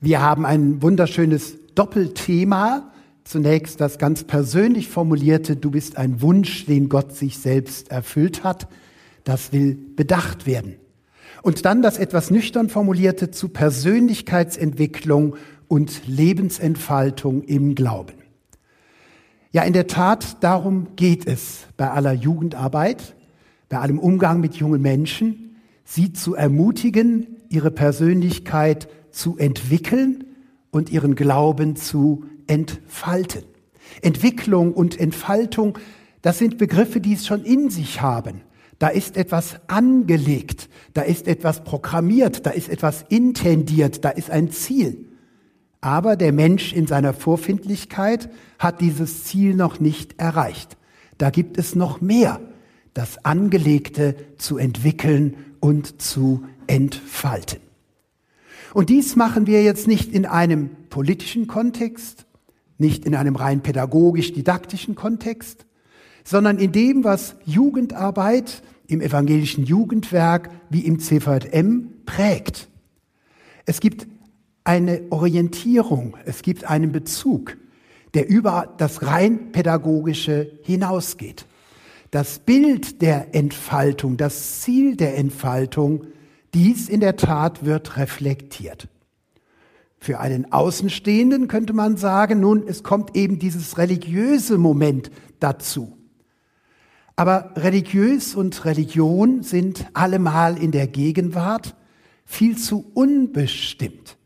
Wir haben ein wunderschönes Doppelthema. Zunächst das ganz persönlich formulierte, du bist ein Wunsch, den Gott sich selbst erfüllt hat. Das will bedacht werden. Und dann das etwas nüchtern formulierte zu Persönlichkeitsentwicklung und Lebensentfaltung im Glauben. Ja, in der Tat, darum geht es bei aller Jugendarbeit, bei allem Umgang mit jungen Menschen, sie zu ermutigen, ihre Persönlichkeit zu entwickeln und ihren Glauben zu entfalten. Entwicklung und Entfaltung, das sind Begriffe, die es schon in sich haben. Da ist etwas angelegt, da ist etwas programmiert, da ist etwas intendiert, da ist ein Ziel. Aber der Mensch in seiner Vorfindlichkeit hat dieses Ziel noch nicht erreicht. Da gibt es noch mehr, das Angelegte zu entwickeln und zu entfalten. Und dies machen wir jetzt nicht in einem politischen Kontext, nicht in einem rein pädagogisch-didaktischen Kontext, sondern in dem, was Jugendarbeit im evangelischen Jugendwerk wie im CVM prägt. Es gibt eine Orientierung, es gibt einen Bezug, der über das rein pädagogische hinausgeht. Das Bild der Entfaltung, das Ziel der Entfaltung dies in der Tat wird reflektiert. Für einen Außenstehenden könnte man sagen, nun, es kommt eben dieses religiöse Moment dazu. Aber religiös und Religion sind allemal in der Gegenwart viel zu unbestimmt.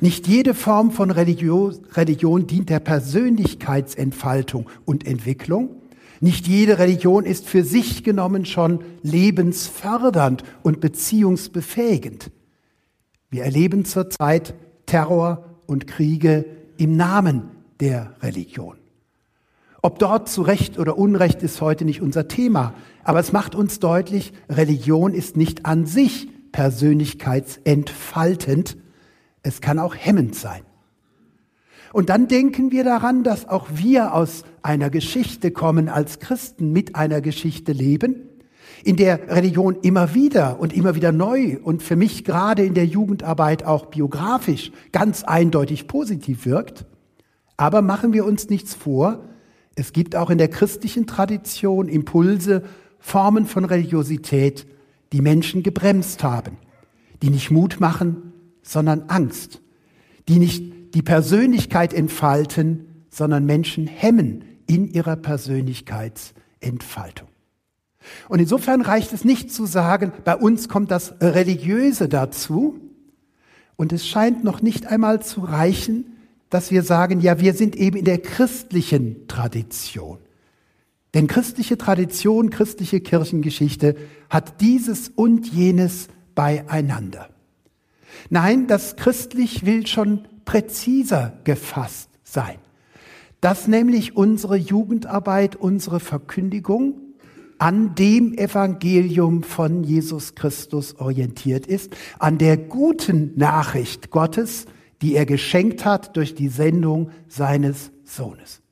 Nicht jede Form von Religion, dient der Persönlichkeitsentfaltung und Entwicklung, nicht jede Religion ist für sich genommen schon lebensfördernd und beziehungsbefähigend. Wir erleben zurzeit Terror und Kriege im Namen der Religion. Ob dort zu Recht oder Unrecht ist heute nicht unser Thema, aber es macht uns deutlich, Religion ist nicht an sich persönlichkeitsentfaltend, es kann auch hemmend sein. Und dann denken wir daran, dass auch wir aus einer Geschichte kommen, als Christen mit einer Geschichte leben, in der Religion immer wieder und immer wieder neu und für mich gerade in der Jugendarbeit auch biografisch ganz eindeutig positiv wirkt. Aber machen wir uns nichts vor, es gibt auch in der christlichen Tradition Impulse, Formen von Religiosität, die Menschen gebremst haben, die nicht Mut machen, sondern Angst, die nicht die Persönlichkeit entfalten, sondern Menschen hemmen in ihrer Persönlichkeitsentfaltung. Und insofern reicht es nicht zu sagen, bei uns kommt das Religiöse dazu. Und es scheint noch nicht einmal zu reichen, dass wir sagen, ja, wir sind eben in der christlichen Tradition. Denn christliche Tradition, christliche Kirchengeschichte hat dieses und jenes beieinander. Nein, das christlich will schon präziser gefasst sein. Dass nämlich unsere Jugendarbeit, unsere Verkündigung an dem Evangelium von Jesus Christus orientiert ist, an der guten Nachricht Gottes, die er geschenkt hat durch die Sendung seines Sohnes.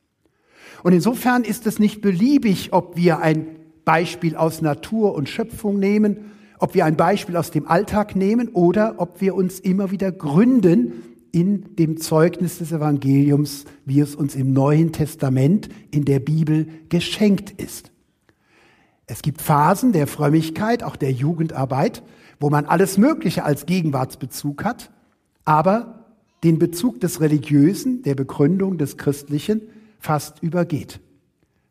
Und insofern ist es nicht beliebig, ob wir ein Beispiel aus Natur und Schöpfung nehmen, ob wir ein Beispiel aus dem Alltag nehmen oder ob wir uns immer wieder gründen in dem Zeugnis des Evangeliums, wie es uns im Neuen Testament in der Bibel geschenkt ist. Es gibt Phasen der Frömmigkeit, auch der Jugendarbeit, wo man alles Mögliche als Gegenwartsbezug hat, aber den Bezug des Religiösen, der Begründung des Christlichen fast übergeht.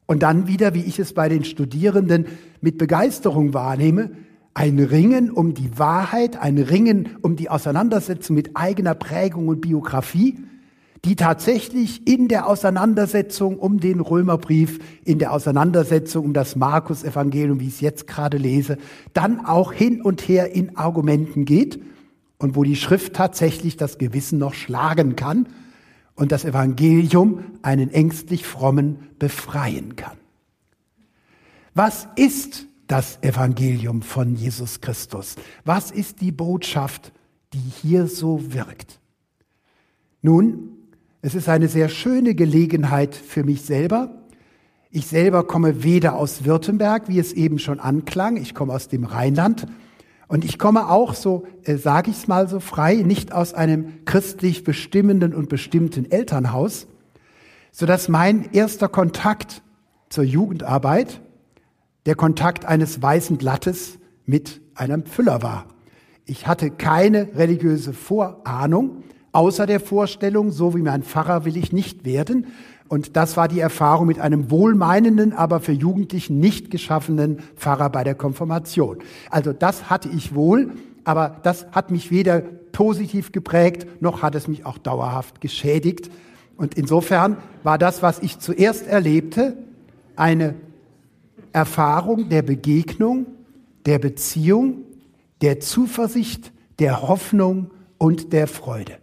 Und dann wieder, wie ich es bei den Studierenden mit Begeisterung wahrnehme, ein Ringen um die Wahrheit, ein Ringen um die Auseinandersetzung mit eigener Prägung und Biografie, die tatsächlich in der Auseinandersetzung um den Römerbrief, in der Auseinandersetzung um das Markus-Evangelium, wie ich es jetzt gerade lese, dann auch hin und her in Argumenten geht und wo die Schrift tatsächlich das Gewissen noch schlagen kann und das Evangelium einen ängstlich frommen befreien kann. Was ist das Evangelium von Jesus Christus? Was ist die Botschaft, die hier so wirkt? Nun, es ist eine sehr schöne Gelegenheit für mich selber. Ich selber komme weder aus Württemberg, wie es eben schon anklang, ich komme aus dem Rheinland. Und ich komme auch so, äh, sage ich es mal so frei, nicht aus einem christlich bestimmenden und bestimmten Elternhaus, so dass mein erster Kontakt zur Jugendarbeit der Kontakt eines weißen Blattes mit einem Füller war. Ich hatte keine religiöse Vorahnung, außer der Vorstellung, so wie mein Pfarrer will ich nicht werden. Und das war die Erfahrung mit einem wohlmeinenden, aber für Jugendlichen nicht geschaffenen Pfarrer bei der Konfirmation. Also das hatte ich wohl, aber das hat mich weder positiv geprägt, noch hat es mich auch dauerhaft geschädigt. Und insofern war das, was ich zuerst erlebte, eine Erfahrung der Begegnung, der Beziehung, der Zuversicht, der Hoffnung und der Freude.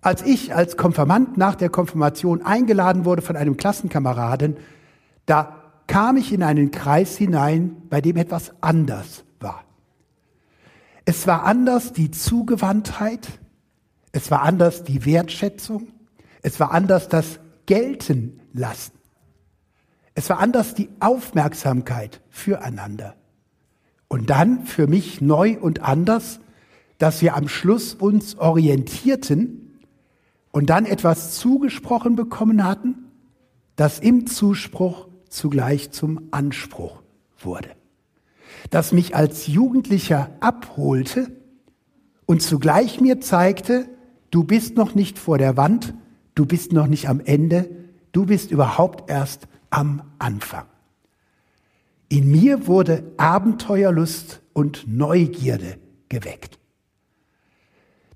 Als ich als Konfirmand nach der Konfirmation eingeladen wurde von einem Klassenkameraden, da kam ich in einen Kreis hinein, bei dem etwas anders war. Es war anders die Zugewandtheit, es war anders die Wertschätzung, es war anders das Gelten lassen. Es war anders die Aufmerksamkeit füreinander. Und dann für mich neu und anders, dass wir am Schluss uns orientierten und dann etwas zugesprochen bekommen hatten, das im Zuspruch zugleich zum Anspruch wurde. Das mich als Jugendlicher abholte und zugleich mir zeigte, du bist noch nicht vor der Wand, du bist noch nicht am Ende, du bist überhaupt erst am Anfang. In mir wurde Abenteuerlust und Neugierde geweckt.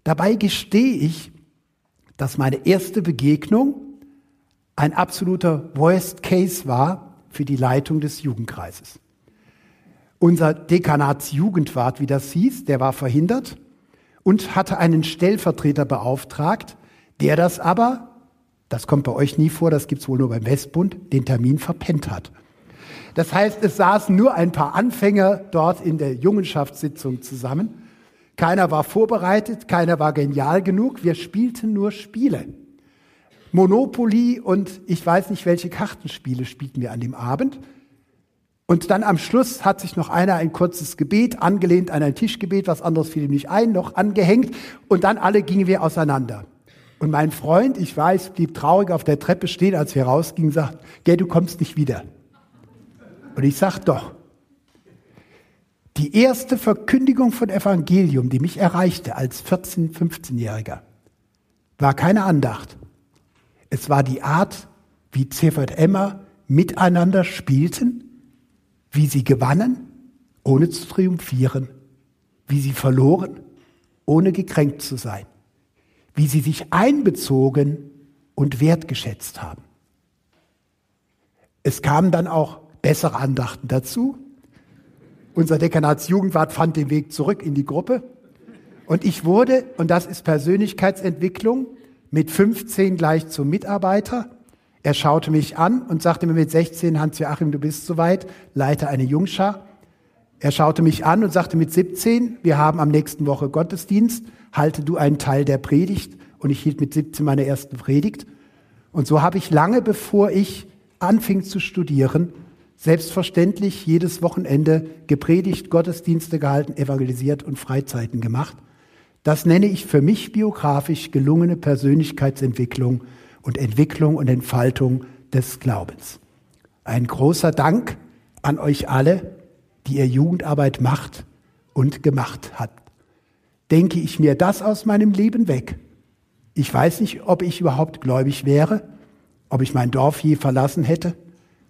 Dabei gestehe ich, dass meine erste Begegnung ein absoluter Worst Case war für die Leitung des Jugendkreises. Unser Dekanatsjugendwart, wie das hieß, der war verhindert und hatte einen Stellvertreter beauftragt, der das aber das kommt bei euch nie vor, das gibt's wohl nur beim Westbund, den Termin verpennt hat. Das heißt, es saßen nur ein paar Anfänger dort in der Jungenschaftssitzung zusammen. Keiner war vorbereitet, keiner war genial genug. Wir spielten nur Spiele. Monopoly und ich weiß nicht, welche Kartenspiele spielten wir an dem Abend. Und dann am Schluss hat sich noch einer ein kurzes Gebet angelehnt an ein Tischgebet, was anderes fiel ihm nicht ein, noch angehängt. Und dann alle gingen wir auseinander. Und mein Freund, ich weiß, blieb traurig auf der Treppe stehen, als wir rausgingen, sagt, gell, du kommst nicht wieder. Und ich sag doch, die erste Verkündigung von Evangelium, die mich erreichte als 14-, 15-Jähriger, war keine Andacht. Es war die Art, wie Zefert Emma miteinander spielten, wie sie gewannen, ohne zu triumphieren, wie sie verloren, ohne gekränkt zu sein wie sie sich einbezogen und wertgeschätzt haben. Es kamen dann auch bessere Andachten dazu. Unser Dekanatsjugendwart fand den Weg zurück in die Gruppe. Und ich wurde, und das ist Persönlichkeitsentwicklung, mit 15 gleich zum Mitarbeiter. Er schaute mich an und sagte mir mit 16, Hans-Joachim, du bist soweit, leite eine Jungschar. Er schaute mich an und sagte mit 17, wir haben am nächsten Woche Gottesdienst, halte du einen Teil der Predigt. Und ich hielt mit 17 meine erste Predigt. Und so habe ich lange bevor ich anfing zu studieren, selbstverständlich jedes Wochenende gepredigt, Gottesdienste gehalten, evangelisiert und Freizeiten gemacht. Das nenne ich für mich biografisch gelungene Persönlichkeitsentwicklung und Entwicklung und Entfaltung des Glaubens. Ein großer Dank an euch alle, die ihr Jugendarbeit macht und gemacht hat. Denke ich mir das aus meinem Leben weg? Ich weiß nicht, ob ich überhaupt gläubig wäre, ob ich mein Dorf je verlassen hätte,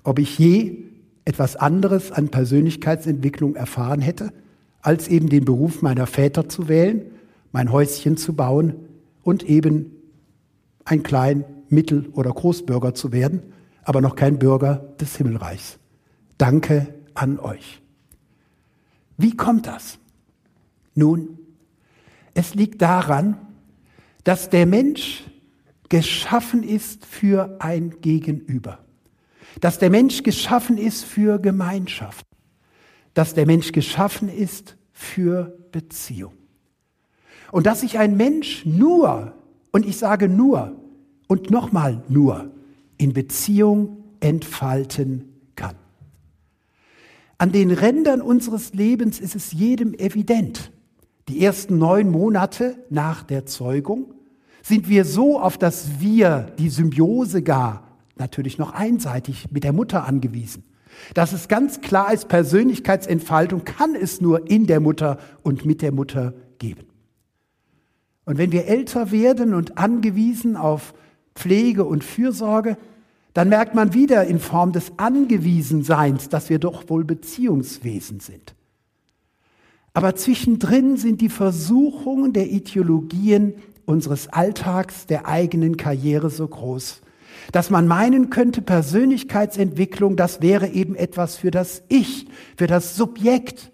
ob ich je etwas anderes an Persönlichkeitsentwicklung erfahren hätte, als eben den Beruf meiner Väter zu wählen, mein Häuschen zu bauen und eben ein Klein-, Mittel- oder Großbürger zu werden, aber noch kein Bürger des Himmelreichs. Danke an euch. Wie kommt das? Nun, es liegt daran, dass der Mensch geschaffen ist für ein Gegenüber. Dass der Mensch geschaffen ist für Gemeinschaft. Dass der Mensch geschaffen ist für Beziehung. Und dass sich ein Mensch nur, und ich sage nur, und nochmal nur, in Beziehung entfalten An den Rändern unseres Lebens ist es jedem evident. Die ersten neun Monate nach der Zeugung sind wir so auf das Wir, die Symbiose gar, natürlich noch einseitig mit der Mutter angewiesen. Dass es ganz klar ist, Persönlichkeitsentfaltung kann es nur in der Mutter und mit der Mutter geben. Und wenn wir älter werden und angewiesen auf Pflege und Fürsorge, dann merkt man wieder in Form des Angewiesenseins, dass wir doch wohl Beziehungswesen sind. Aber zwischendrin sind die Versuchungen der Ideologien unseres Alltags, der eigenen Karriere so groß, dass man meinen könnte, Persönlichkeitsentwicklung, das wäre eben etwas für das Ich, für das Subjekt.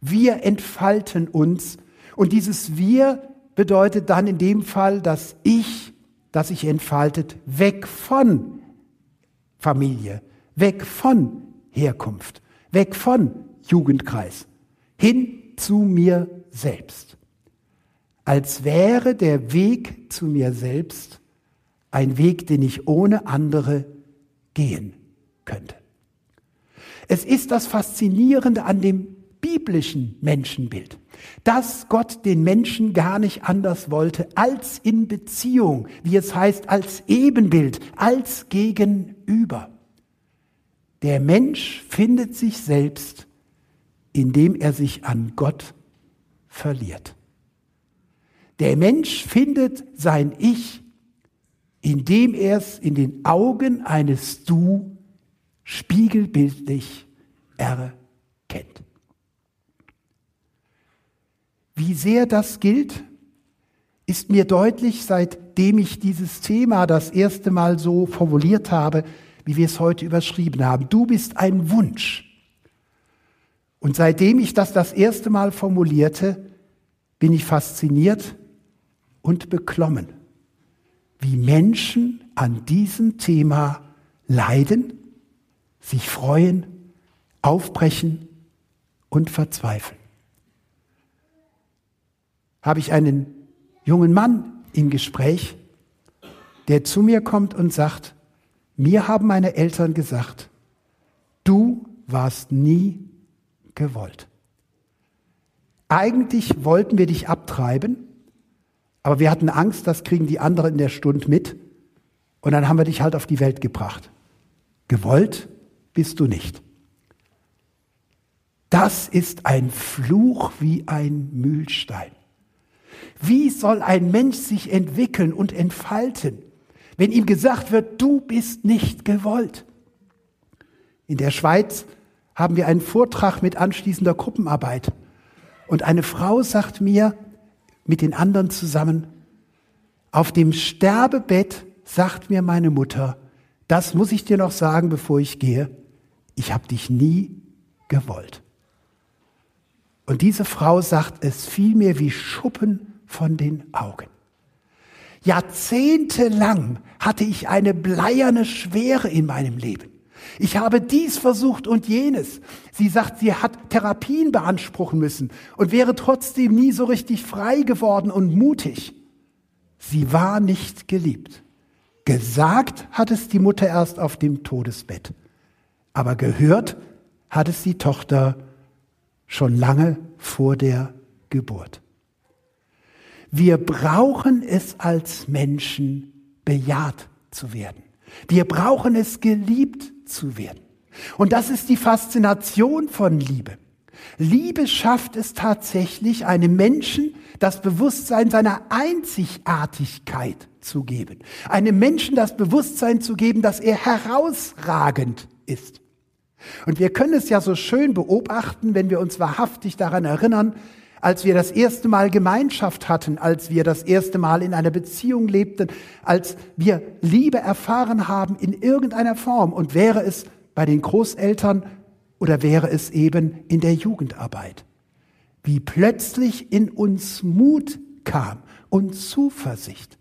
Wir entfalten uns und dieses Wir bedeutet dann in dem Fall das Ich, das sich entfaltet, weg von Familie, weg von Herkunft, weg von Jugendkreis, hin zu mir selbst. Als wäre der Weg zu mir selbst ein Weg, den ich ohne andere gehen könnte. Es ist das Faszinierende an dem biblischen Menschenbild, dass Gott den Menschen gar nicht anders wollte als in Beziehung, wie es heißt, als Ebenbild, als Gegenüber. Der Mensch findet sich selbst, indem er sich an Gott verliert. Der Mensch findet sein Ich indem er es in den Augen eines Du spiegelbildlich erkennt. Wie sehr das gilt, ist mir deutlich, seitdem ich dieses Thema das erste Mal so formuliert habe, wie wir es heute überschrieben haben. Du bist ein Wunsch. Und seitdem ich das das erste Mal formulierte, bin ich fasziniert und beklommen wie Menschen an diesem Thema leiden, sich freuen, aufbrechen und verzweifeln. Habe ich einen jungen Mann im Gespräch, der zu mir kommt und sagt, mir haben meine Eltern gesagt, du warst nie gewollt. Eigentlich wollten wir dich abtreiben, aber wir hatten Angst, das kriegen die anderen in der Stunde mit. Und dann haben wir dich halt auf die Welt gebracht. Gewollt bist du nicht. Das ist ein Fluch wie ein Mühlstein. Wie soll ein Mensch sich entwickeln und entfalten, wenn ihm gesagt wird, du bist nicht gewollt? In der Schweiz haben wir einen Vortrag mit anschließender Gruppenarbeit. Und eine Frau sagt mir, mit den anderen zusammen. Auf dem Sterbebett sagt mir meine Mutter, das muss ich dir noch sagen, bevor ich gehe, ich habe dich nie gewollt. Und diese Frau sagt, es fiel mir wie Schuppen von den Augen. Jahrzehntelang hatte ich eine bleierne Schwere in meinem Leben. Ich habe dies versucht und jenes. Sie sagt, sie hat Therapien beanspruchen müssen und wäre trotzdem nie so richtig frei geworden und mutig. Sie war nicht geliebt. Gesagt hat es die Mutter erst auf dem Todesbett. Aber gehört hat es die Tochter schon lange vor der Geburt. Wir brauchen es als Menschen, bejaht zu werden. Wir brauchen es, geliebt zu werden. Und das ist die Faszination von Liebe. Liebe schafft es tatsächlich, einem Menschen das Bewusstsein seiner Einzigartigkeit zu geben. Einem Menschen das Bewusstsein zu geben, dass er herausragend ist. Und wir können es ja so schön beobachten, wenn wir uns wahrhaftig daran erinnern, als wir das erste Mal Gemeinschaft hatten, als wir das erste Mal in einer Beziehung lebten, als wir Liebe erfahren haben in irgendeiner Form. Und wäre es bei den Großeltern oder wäre es eben in der Jugendarbeit. Wie plötzlich in uns Mut kam und Zuversicht.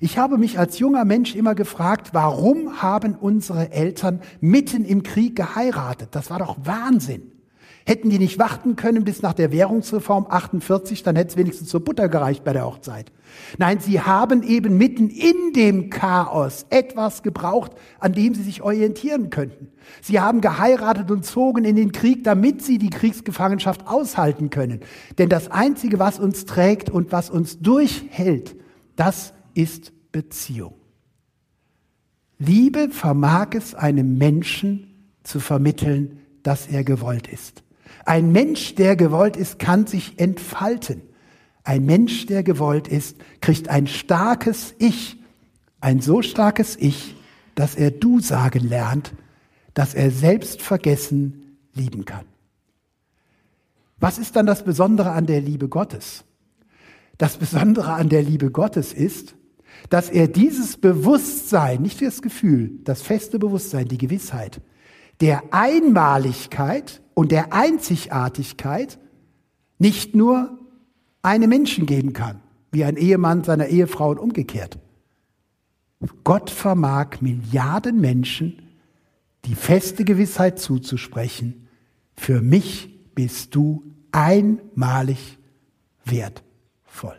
Ich habe mich als junger Mensch immer gefragt, warum haben unsere Eltern mitten im Krieg geheiratet? Das war doch Wahnsinn. Hätten die nicht warten können bis nach der Währungsreform 48, dann hätte es wenigstens zur Butter gereicht bei der Hochzeit. Nein, sie haben eben mitten in dem Chaos etwas gebraucht, an dem sie sich orientieren könnten. Sie haben geheiratet und zogen in den Krieg, damit sie die Kriegsgefangenschaft aushalten können. Denn das Einzige, was uns trägt und was uns durchhält, das ist Beziehung. Liebe vermag es einem Menschen zu vermitteln, dass er gewollt ist. Ein Mensch, der gewollt ist, kann sich entfalten. Ein Mensch, der gewollt ist, kriegt ein starkes Ich, ein so starkes Ich, dass er du sagen lernt, dass er selbst vergessen lieben kann. Was ist dann das Besondere an der Liebe Gottes? Das Besondere an der Liebe Gottes ist, dass er dieses Bewusstsein, nicht das Gefühl, das feste Bewusstsein, die Gewissheit der Einmaligkeit und der Einzigartigkeit nicht nur einem Menschen geben kann, wie ein Ehemann seiner Ehefrau und umgekehrt. Gott vermag Milliarden Menschen die feste Gewissheit zuzusprechen, für mich bist du einmalig wertvoll.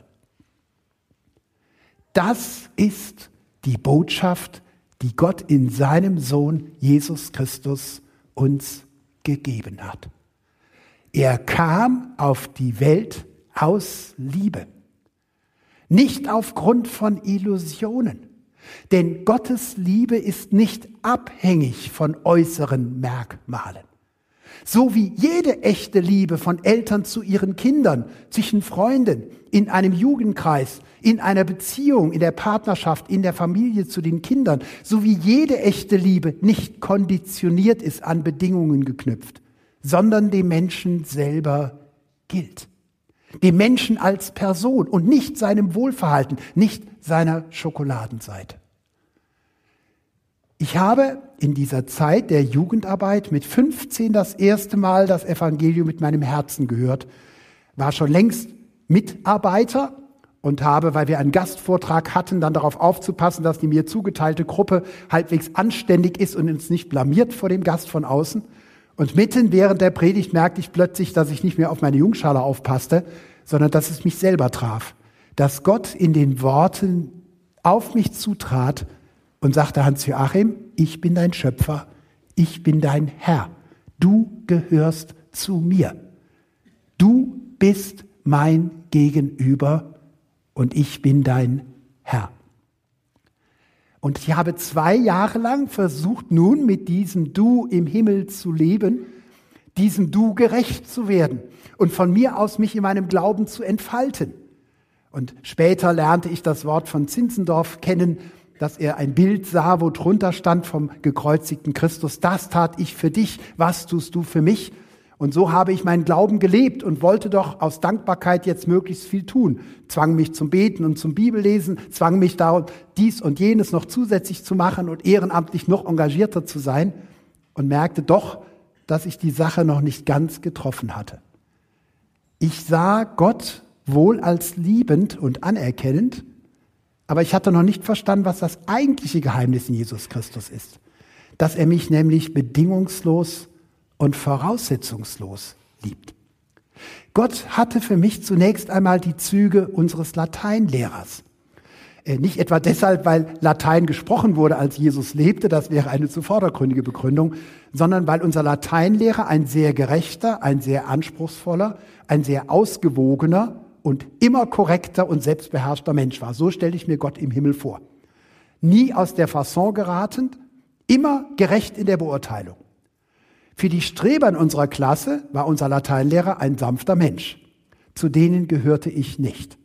Das ist die Botschaft, die Gott in seinem Sohn Jesus Christus uns gegeben hat. Er kam auf die Welt aus Liebe, nicht aufgrund von Illusionen. Denn Gottes Liebe ist nicht abhängig von äußeren Merkmalen. So wie jede echte Liebe von Eltern zu ihren Kindern, zwischen Freunden, in einem Jugendkreis, in einer Beziehung, in der Partnerschaft, in der Familie zu den Kindern, so wie jede echte Liebe nicht konditioniert ist an Bedingungen geknüpft, sondern dem Menschen selber gilt. Dem Menschen als Person und nicht seinem Wohlverhalten, nicht seiner Schokoladenseite. Ich habe in dieser Zeit der Jugendarbeit mit 15 das erste Mal das Evangelium mit meinem Herzen gehört, war schon längst Mitarbeiter und habe, weil wir einen Gastvortrag hatten, dann darauf aufzupassen, dass die mir zugeteilte Gruppe halbwegs anständig ist und uns nicht blamiert vor dem Gast von außen. Und mitten während der Predigt merkte ich plötzlich, dass ich nicht mehr auf meine Jungschale aufpasste, sondern dass es mich selber traf. Dass Gott in den Worten auf mich zutrat und sagte Hans-Joachim, ich bin dein Schöpfer, ich bin dein Herr, du gehörst zu mir, du bist mein Gegenüber und ich bin dein Herr. Und ich habe zwei Jahre lang versucht, nun mit diesem Du im Himmel zu leben, diesem Du gerecht zu werden und von mir aus mich in meinem Glauben zu entfalten. Und später lernte ich das Wort von Zinzendorf kennen, dass er ein Bild sah, wo drunter stand vom gekreuzigten Christus, das tat ich für dich, was tust du für mich? Und so habe ich meinen Glauben gelebt und wollte doch aus Dankbarkeit jetzt möglichst viel tun. Zwang mich zum Beten und zum Bibellesen, zwang mich darum, dies und jenes noch zusätzlich zu machen und ehrenamtlich noch engagierter zu sein und merkte doch, dass ich die Sache noch nicht ganz getroffen hatte. Ich sah Gott wohl als liebend und anerkennend, aber ich hatte noch nicht verstanden, was das eigentliche Geheimnis in Jesus Christus ist. Dass er mich nämlich bedingungslos und voraussetzungslos liebt. Gott hatte für mich zunächst einmal die Züge unseres Lateinlehrers. Äh, nicht etwa deshalb, weil Latein gesprochen wurde, als Jesus lebte, das wäre eine zu vordergründige Begründung, sondern weil unser Lateinlehrer ein sehr gerechter, ein sehr anspruchsvoller, ein sehr ausgewogener und immer korrekter und selbstbeherrschter Mensch war. So stelle ich mir Gott im Himmel vor. Nie aus der Fasson geratend, immer gerecht in der Beurteilung. Für die Streber in unserer Klasse war unser Lateinlehrer ein sanfter Mensch. Zu denen gehörte ich nicht.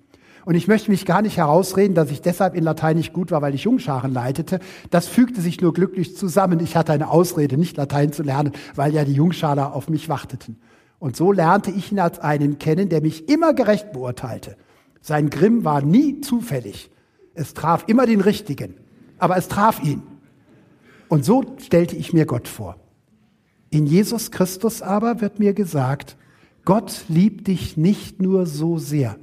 Und ich möchte mich gar nicht herausreden, dass ich deshalb in Latein nicht gut war, weil ich Jungscharen leitete. Das fügte sich nur glücklich zusammen. Ich hatte eine Ausrede, nicht Latein zu lernen, weil ja die Jungschaler auf mich warteten. Und so lernte ich ihn als einen kennen, der mich immer gerecht beurteilte. Sein Grimm war nie zufällig. Es traf immer den Richtigen, aber es traf ihn. Und so stellte ich mir Gott vor. In Jesus Christus aber wird mir gesagt, Gott liebt dich nicht nur so sehr.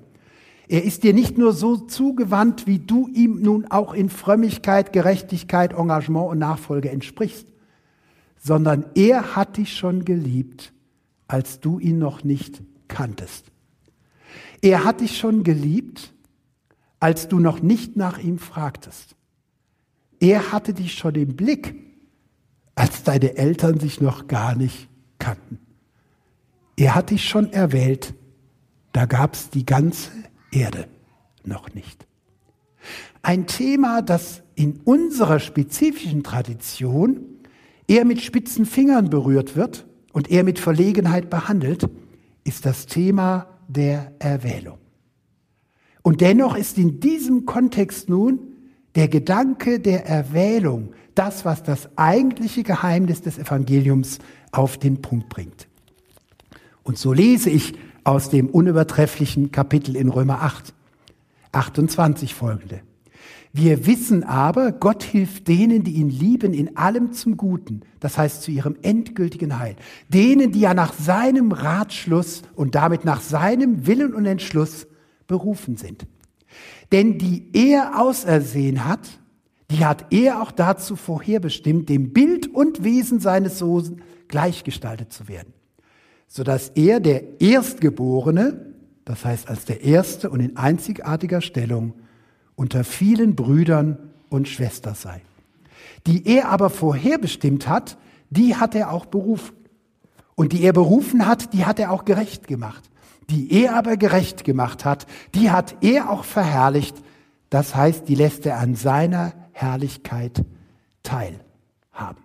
Er ist dir nicht nur so zugewandt, wie du ihm nun auch in Frömmigkeit, Gerechtigkeit, Engagement und Nachfolge entsprichst, sondern er hat dich schon geliebt, als du ihn noch nicht kanntest. Er hat dich schon geliebt, als du noch nicht nach ihm fragtest. Er hatte dich schon im Blick, als deine Eltern sich noch gar nicht kannten. Er hat dich schon erwählt, da gab es die ganze Erde noch nicht. Ein Thema, das in unserer spezifischen Tradition eher mit spitzen Fingern berührt wird und eher mit Verlegenheit behandelt, ist das Thema der Erwählung. Und dennoch ist in diesem Kontext nun der Gedanke der Erwählung das, was das eigentliche Geheimnis des Evangeliums auf den Punkt bringt. Und so lese ich aus dem unübertrefflichen Kapitel in Römer 8, 28 folgende. Wir wissen aber, Gott hilft denen, die ihn lieben, in allem zum Guten, das heißt zu ihrem endgültigen Heil. Denen, die ja nach seinem Ratschluss und damit nach seinem Willen und Entschluss berufen sind. Denn die er ausersehen hat, die hat er auch dazu vorherbestimmt, dem Bild und Wesen seines Sohnes gleichgestaltet zu werden, sodass er der Erstgeborene, das heißt als der Erste und in einzigartiger Stellung, unter vielen Brüdern und Schwestern sei. Die er aber vorherbestimmt hat, die hat er auch berufen. Und die er berufen hat, die hat er auch gerecht gemacht. Die er aber gerecht gemacht hat, die hat er auch verherrlicht. Das heißt, die lässt er an seiner Herrlichkeit teilhaben.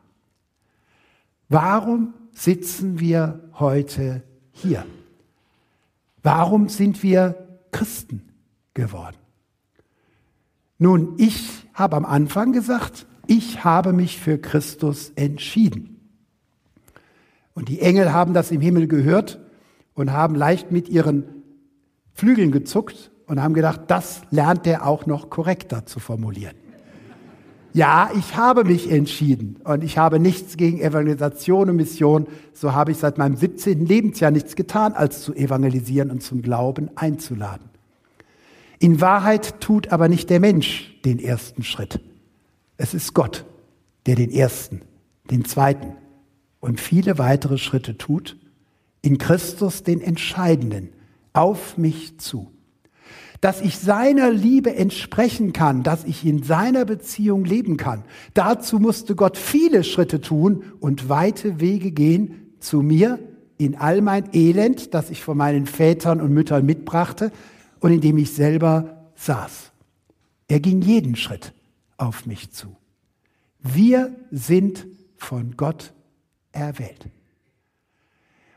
Warum sitzen wir heute hier? Warum sind wir Christen geworden? Nun, ich habe am Anfang gesagt, ich habe mich für Christus entschieden. Und die Engel haben das im Himmel gehört und haben leicht mit ihren Flügeln gezuckt und haben gedacht, das lernt er auch noch korrekter zu formulieren. Ja, ich habe mich entschieden und ich habe nichts gegen Evangelisation und Mission. So habe ich seit meinem 17. Lebensjahr nichts getan, als zu evangelisieren und zum Glauben einzuladen. In Wahrheit tut aber nicht der Mensch den ersten Schritt. Es ist Gott, der den ersten, den zweiten und viele weitere Schritte tut, in Christus den entscheidenden, auf mich zu. Dass ich seiner Liebe entsprechen kann, dass ich in seiner Beziehung leben kann. Dazu musste Gott viele Schritte tun und weite Wege gehen zu mir in all mein Elend, das ich von meinen Vätern und Müttern mitbrachte, und in dem ich selber saß. Er ging jeden Schritt auf mich zu. Wir sind von Gott erwählt.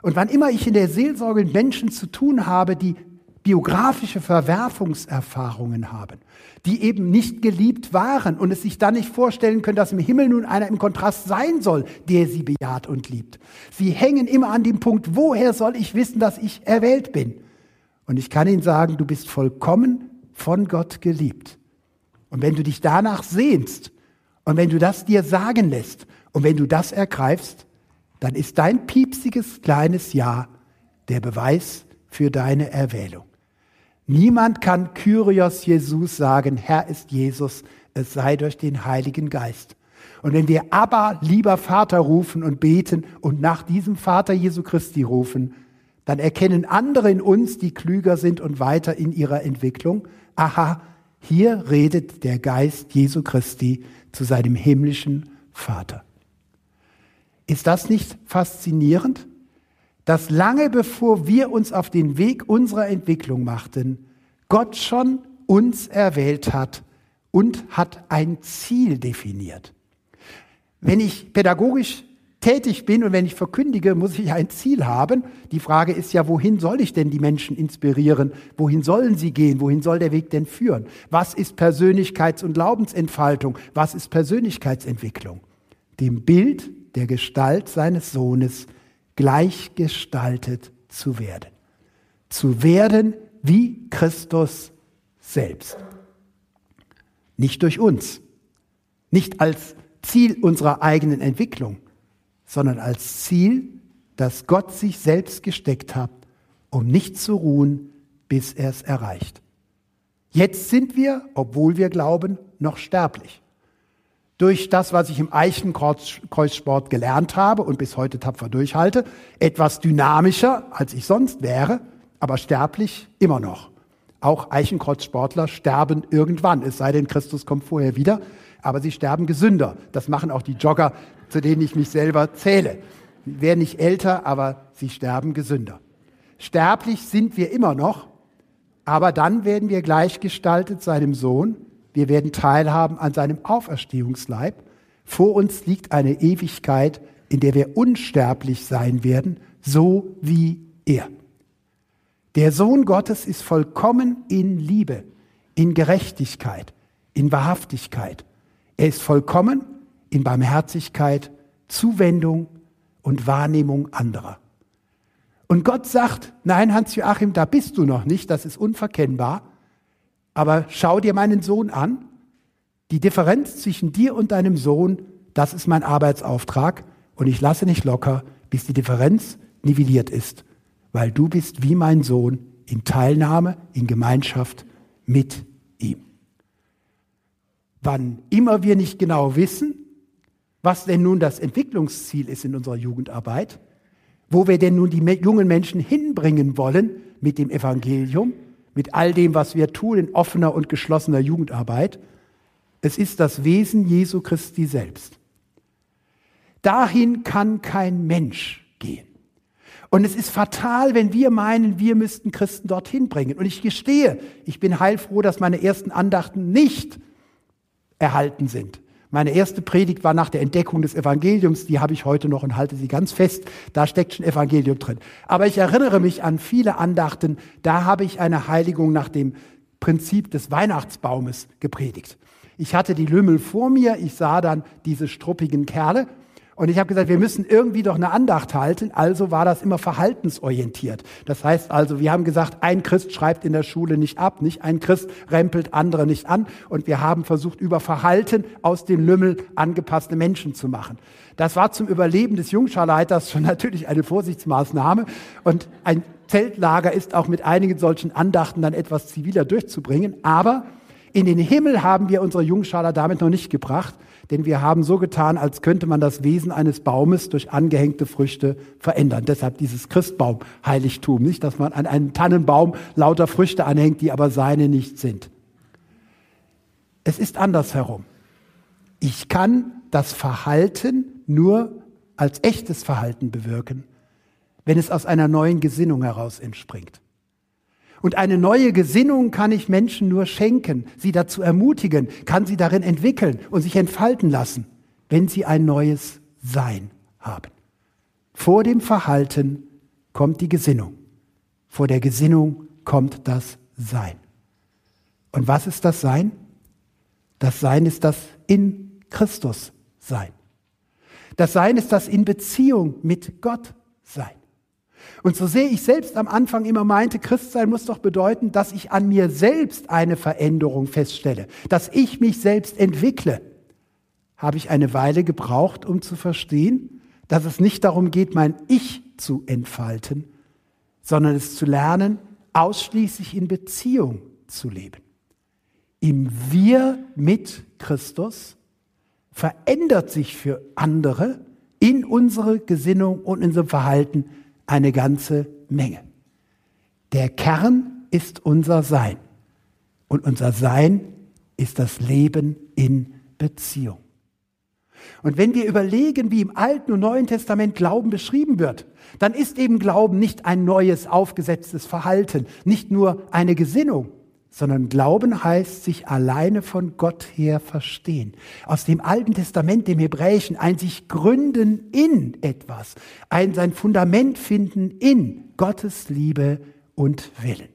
Und wann immer ich in der Seelsorge mit Menschen zu tun habe, die biografische Verwerfungserfahrungen haben, die eben nicht geliebt waren und es sich dann nicht vorstellen können, dass im Himmel nun einer im Kontrast sein soll, der sie bejaht und liebt. Sie hängen immer an dem Punkt, woher soll ich wissen, dass ich erwählt bin? Und ich kann Ihnen sagen, du bist vollkommen von Gott geliebt. Und wenn du dich danach sehnst und wenn du das dir sagen lässt und wenn du das ergreifst, dann ist dein piepsiges kleines Ja der Beweis für deine Erwählung. Niemand kann Kyrios Jesus sagen, Herr ist Jesus, es sei durch den Heiligen Geist. Und wenn wir aber lieber Vater rufen und beten und nach diesem Vater Jesu Christi rufen, dann erkennen andere in uns, die klüger sind und weiter in ihrer Entwicklung, aha, hier redet der Geist Jesu Christi zu seinem himmlischen Vater. Ist das nicht faszinierend? Dass lange bevor wir uns auf den Weg unserer Entwicklung machten, Gott schon uns erwählt hat und hat ein Ziel definiert. Wenn ich pädagogisch tätig bin und wenn ich verkündige, muss ich ein Ziel haben. Die Frage ist ja, wohin soll ich denn die Menschen inspirieren? Wohin sollen sie gehen? Wohin soll der Weg denn führen? Was ist Persönlichkeits- und Glaubensentfaltung? Was ist Persönlichkeitsentwicklung? Dem Bild der Gestalt seines Sohnes gleichgestaltet zu werden. Zu werden wie Christus selbst. Nicht durch uns, nicht als Ziel unserer eigenen Entwicklung, sondern als Ziel, das Gott sich selbst gesteckt hat, um nicht zu ruhen, bis er es erreicht. Jetzt sind wir, obwohl wir glauben, noch sterblich. durch das, was ich im Eichenkreuzsport gelernt habe und bis heute tapfer durchhalte, etwas dynamischer, als ich sonst wäre, aber sterblich immer noch. Auch Eichenkreuzsportler sterben irgendwann, es sei denn, Christus kommt vorher wieder, aber sie sterben gesünder. Das machen auch die Jogger, zu denen ich mich selber zähle. Wer nicht älter, aber sie sterben gesünder. Sterblich sind wir immer noch, aber dann werden wir gleichgestaltet seinem Sohn wir werden teilhaben an seinem Auferstehungsleib. Vor uns liegt eine Ewigkeit, in der wir unsterblich sein werden, so wie er. Der Sohn Gottes ist vollkommen in Liebe, in Gerechtigkeit, in Wahrhaftigkeit. Er ist vollkommen in Barmherzigkeit, Zuwendung und Wahrnehmung anderer. Und Gott sagt, nein, Hans-Joachim, da bist du noch nicht, das ist unverkennbar. Aber schau dir meinen Sohn an. Die Differenz zwischen dir und deinem Sohn, das ist mein Arbeitsauftrag. Und ich lasse nicht locker, bis die Differenz nivelliert ist. Weil du bist wie mein Sohn in Teilnahme, in Gemeinschaft mit. Wann immer wir nicht genau wissen, was denn nun das Entwicklungsziel ist in unserer Jugendarbeit, wo wir denn nun die jungen Menschen hinbringen wollen mit dem Evangelium, mit all dem, was wir tun in offener und geschlossener Jugendarbeit. Es ist das Wesen Jesu Christi selbst. Dahin kann kein Mensch gehen. Und es ist fatal, wenn wir meinen, wir müssten Christen dorthin bringen. Und ich gestehe, ich bin heilfroh, dass meine ersten Andachten nicht erhalten sind. Meine erste Predigt war nach der Entdeckung des Evangeliums, die habe ich heute noch und halte sie ganz fest. Da steckt schon Evangelium drin. Aber ich erinnere mich an viele Andachten, da habe ich eine Heiligung nach dem Prinzip des Weihnachtsbaumes gepredigt. Ich hatte die Lümmel vor mir, ich sah dann diese struppigen Kerle und ich habe gesagt, wir müssen irgendwie doch eine Andacht halten. Also war das immer verhaltensorientiert. Das heißt also, wir haben gesagt, ein Christ schreibt in der Schule nicht ab, nicht ein Christ rempelt andere nicht an. Und wir haben versucht, über Verhalten aus dem Lümmel angepasste Menschen zu machen. Das war zum Überleben des Jungscharleiters schon natürlich eine Vorsichtsmaßnahme. Und ein Zeltlager ist auch mit einigen solchen Andachten dann etwas ziviler durchzubringen. Aber in den Himmel haben wir unsere Jungschaler damit noch nicht gebracht denn wir haben so getan, als könnte man das Wesen eines Baumes durch angehängte Früchte verändern. Deshalb dieses Christbaum-Heiligtum, nicht, dass man an einen Tannenbaum lauter Früchte anhängt, die aber seine nicht sind. Es ist andersherum. Ich kann das Verhalten nur als echtes Verhalten bewirken, wenn es aus einer neuen Gesinnung heraus entspringt. Und eine neue Gesinnung kann ich Menschen nur schenken, sie dazu ermutigen, kann sie darin entwickeln und sich entfalten lassen, wenn sie ein neues Sein haben. Vor dem Verhalten kommt die Gesinnung. Vor der Gesinnung kommt das Sein. Und was ist das Sein? Das Sein ist das in Christus Sein. Das Sein ist das in Beziehung mit Gott Sein. Und so sehe ich selbst am Anfang immer meinte, Christsein muss doch bedeuten, dass ich an mir selbst eine Veränderung feststelle, dass ich mich selbst entwickle. Habe ich eine Weile gebraucht, um zu verstehen, dass es nicht darum geht, mein Ich zu entfalten, sondern es zu lernen, ausschließlich in Beziehung zu leben. Im Wir mit Christus verändert sich für andere in unsere Gesinnung und in unserem Verhalten eine ganze Menge. Der Kern ist unser Sein. Und unser Sein ist das Leben in Beziehung. Und wenn wir überlegen, wie im Alten und Neuen Testament Glauben beschrieben wird, dann ist eben Glauben nicht ein neues, aufgesetztes Verhalten, nicht nur eine Gesinnung, sondern Glauben heißt sich alleine von Gott her verstehen. Aus dem Alten Testament, dem Hebräischen, ein sich gründen in etwas, ein sein Fundament finden in Gottes Liebe und Willen.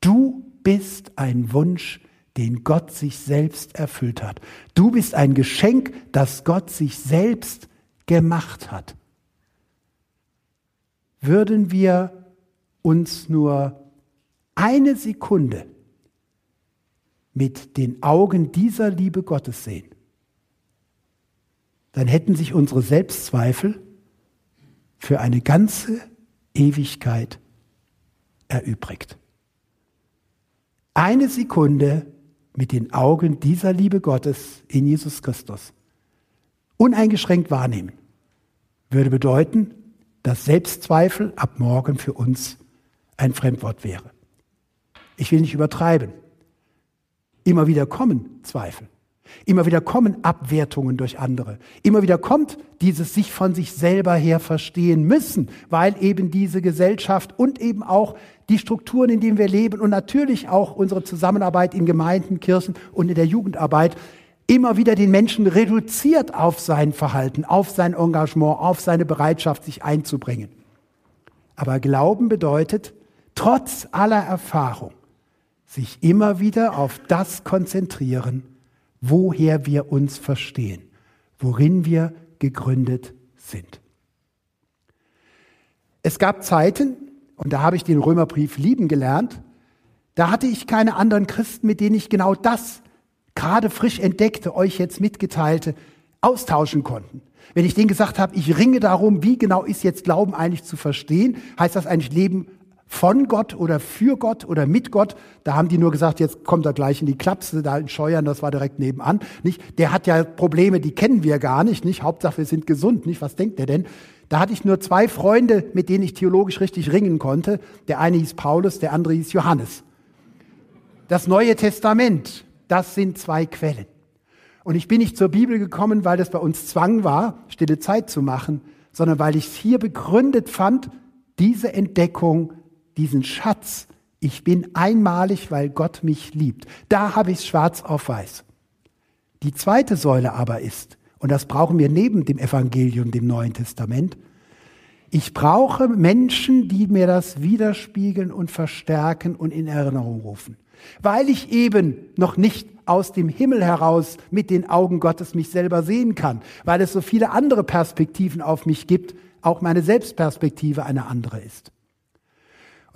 Du bist ein Wunsch, den Gott sich selbst erfüllt hat. Du bist ein Geschenk, das Gott sich selbst gemacht hat. Würden wir uns nur eine Sekunde mit den Augen dieser Liebe Gottes sehen, dann hätten sich unsere Selbstzweifel für eine ganze Ewigkeit erübrigt. Eine Sekunde mit den Augen dieser Liebe Gottes in Jesus Christus uneingeschränkt wahrnehmen, würde bedeuten, dass Selbstzweifel ab morgen für uns ein Fremdwort wäre. Ich will nicht übertreiben. Immer wieder kommen Zweifel. Immer wieder kommen Abwertungen durch andere. Immer wieder kommt dieses sich von sich selber her verstehen müssen, weil eben diese Gesellschaft und eben auch die Strukturen, in denen wir leben und natürlich auch unsere Zusammenarbeit in Gemeinden, Kirchen und in der Jugendarbeit immer wieder den Menschen reduziert auf sein Verhalten, auf sein Engagement, auf seine Bereitschaft, sich einzubringen. Aber Glauben bedeutet, trotz aller Erfahrung, sich immer wieder auf das konzentrieren, woher wir uns verstehen, worin wir gegründet sind. Es gab Zeiten, und da habe ich den Römerbrief lieben gelernt, da hatte ich keine anderen Christen, mit denen ich genau das gerade frisch entdeckte, euch jetzt mitgeteilte, austauschen konnten. Wenn ich denen gesagt habe, ich ringe darum, wie genau ist jetzt Glauben eigentlich zu verstehen, heißt das eigentlich Leben von Gott oder für Gott oder mit Gott. Da haben die nur gesagt, jetzt kommt er gleich in die Klapse, da in Scheuern, das war direkt nebenan. Nicht? Der hat ja Probleme, die kennen wir gar nicht. Nicht? Hauptsache, wir sind gesund. Nicht? Was denkt der denn? Da hatte ich nur zwei Freunde, mit denen ich theologisch richtig ringen konnte. Der eine hieß Paulus, der andere hieß Johannes. Das Neue Testament, das sind zwei Quellen. Und ich bin nicht zur Bibel gekommen, weil das bei uns Zwang war, stille Zeit zu machen, sondern weil ich es hier begründet fand, diese Entdeckung diesen Schatz, ich bin einmalig, weil Gott mich liebt. Da habe ich es schwarz auf weiß. Die zweite Säule aber ist, und das brauchen wir neben dem Evangelium, dem Neuen Testament, ich brauche Menschen, die mir das widerspiegeln und verstärken und in Erinnerung rufen. Weil ich eben noch nicht aus dem Himmel heraus mit den Augen Gottes mich selber sehen kann, weil es so viele andere Perspektiven auf mich gibt, auch meine Selbstperspektive eine andere ist.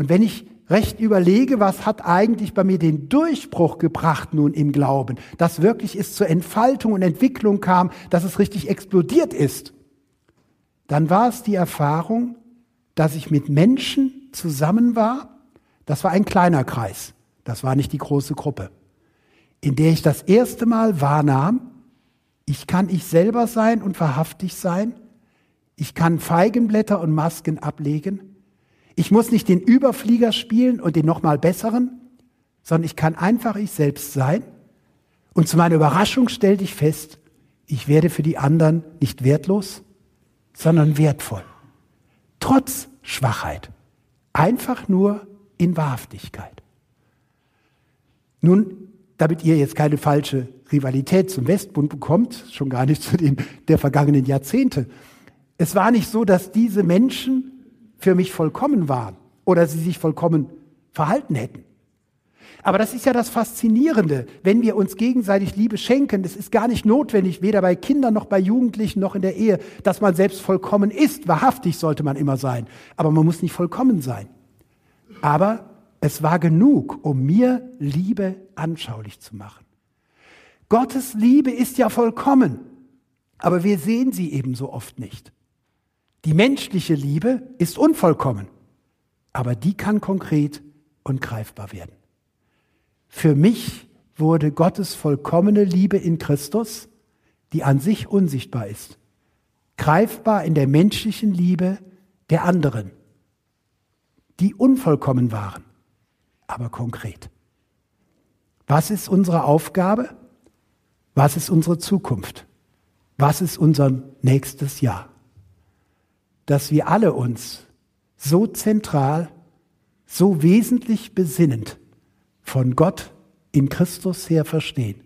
Und wenn ich recht überlege, was hat eigentlich bei mir den Durchbruch gebracht nun im Glauben, dass wirklich es zur Entfaltung und Entwicklung kam, dass es richtig explodiert ist, dann war es die Erfahrung, dass ich mit Menschen zusammen war. Das war ein kleiner Kreis, das war nicht die große Gruppe, in der ich das erste Mal wahrnahm, ich kann ich selber sein und wahrhaftig sein, ich kann Feigenblätter und Masken ablegen ich muss nicht den Überflieger spielen und den nochmal besseren, sondern ich kann einfach ich selbst sein. Und zu meiner Überraschung stellte ich fest, ich werde für die anderen nicht wertlos, sondern wertvoll. Trotz Schwachheit. Einfach nur in Wahrhaftigkeit. Nun, damit ihr jetzt keine falsche Rivalität zum Westbund bekommt, schon gar nicht zu den der vergangenen Jahrzehnte. Es war nicht so, dass diese Menschen für mich vollkommen waren oder sie sich vollkommen verhalten hätten. Aber das ist ja das Faszinierende, wenn wir uns gegenseitig Liebe schenken. Es ist gar nicht notwendig, weder bei Kindern noch bei Jugendlichen noch in der Ehe, dass man selbst vollkommen ist. Wahrhaftig sollte man immer sein. Aber man muss nicht vollkommen sein. Aber es war genug, um mir Liebe anschaulich zu machen. Gottes Liebe ist ja vollkommen, aber wir sehen sie eben so oft nicht. Die menschliche Liebe ist unvollkommen, aber die kann konkret und greifbar werden. Für mich wurde Gottes vollkommene Liebe in Christus, die an sich unsichtbar ist, greifbar in der menschlichen Liebe der anderen, die unvollkommen waren, aber konkret. Was ist unsere Aufgabe? Was ist unsere Zukunft? Was ist unser nächstes Jahr? Dass wir alle uns so zentral, so wesentlich besinnend von Gott in Christus her verstehen,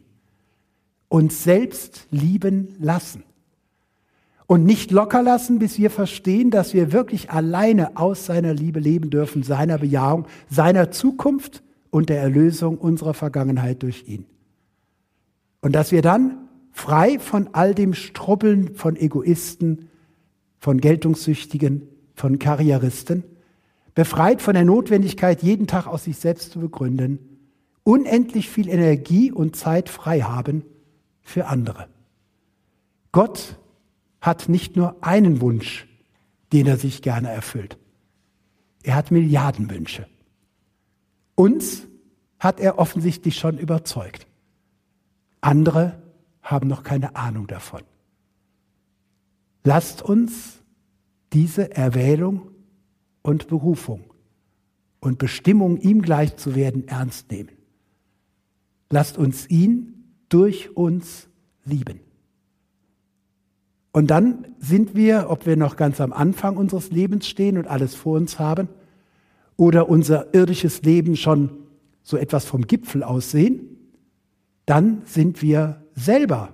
uns selbst lieben lassen und nicht locker lassen, bis wir verstehen, dass wir wirklich alleine aus seiner Liebe leben dürfen, seiner Bejahung, seiner Zukunft und der Erlösung unserer Vergangenheit durch ihn. Und dass wir dann frei von all dem Strubbeln von Egoisten, von Geltungssüchtigen, von Karrieristen, befreit von der Notwendigkeit, jeden Tag aus sich selbst zu begründen, unendlich viel Energie und Zeit frei haben für andere. Gott hat nicht nur einen Wunsch, den er sich gerne erfüllt. Er hat Milliarden Wünsche. Uns hat er offensichtlich schon überzeugt. Andere haben noch keine Ahnung davon. Lasst uns diese Erwählung und Berufung und Bestimmung, ihm gleich zu werden, ernst nehmen. Lasst uns ihn durch uns lieben. Und dann sind wir, ob wir noch ganz am Anfang unseres Lebens stehen und alles vor uns haben, oder unser irdisches Leben schon so etwas vom Gipfel aussehen, dann sind wir selber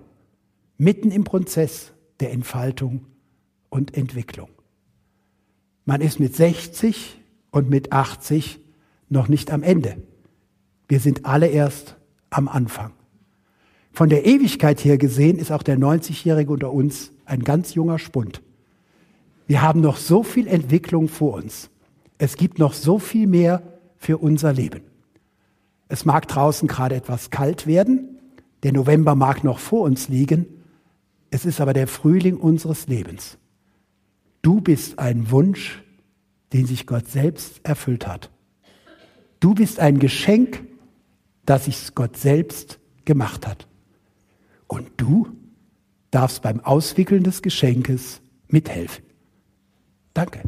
mitten im Prozess der Entfaltung und Entwicklung. Man ist mit 60 und mit 80 noch nicht am Ende. Wir sind alle erst am Anfang. Von der Ewigkeit her gesehen ist auch der 90-Jährige unter uns ein ganz junger Spund. Wir haben noch so viel Entwicklung vor uns. Es gibt noch so viel mehr für unser Leben. Es mag draußen gerade etwas kalt werden, der November mag noch vor uns liegen, es ist aber der Frühling unseres Lebens. Du bist ein Wunsch, den sich Gott selbst erfüllt hat. Du bist ein Geschenk, das sich Gott selbst gemacht hat. Und du darfst beim Auswickeln des Geschenkes mithelfen. Danke.